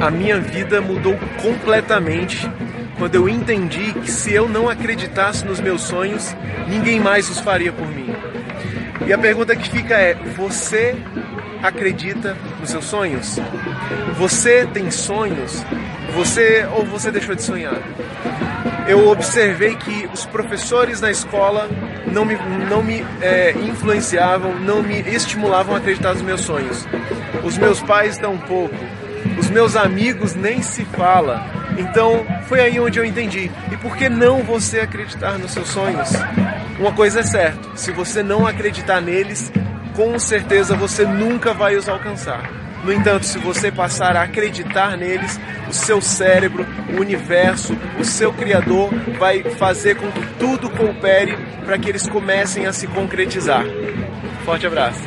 a minha vida mudou completamente quando eu entendi que se eu não acreditasse nos meus sonhos, ninguém mais os faria por mim. E a pergunta que fica é: você acredita nos seus sonhos? Você tem sonhos? Você ou você deixou de sonhar? Eu observei que os professores na escola não me, não me é, influenciavam, não me estimulavam a acreditar nos meus sonhos. Os meus pais tão pouco. Os meus amigos nem se fala. Então foi aí onde eu entendi. E por que não você acreditar nos seus sonhos? Uma coisa é certa: se você não acreditar neles, com certeza você nunca vai os alcançar. No entanto, se você passar a acreditar neles, o seu cérebro, o universo, o seu Criador vai fazer com que tudo coopere para que eles comecem a se concretizar. Forte abraço.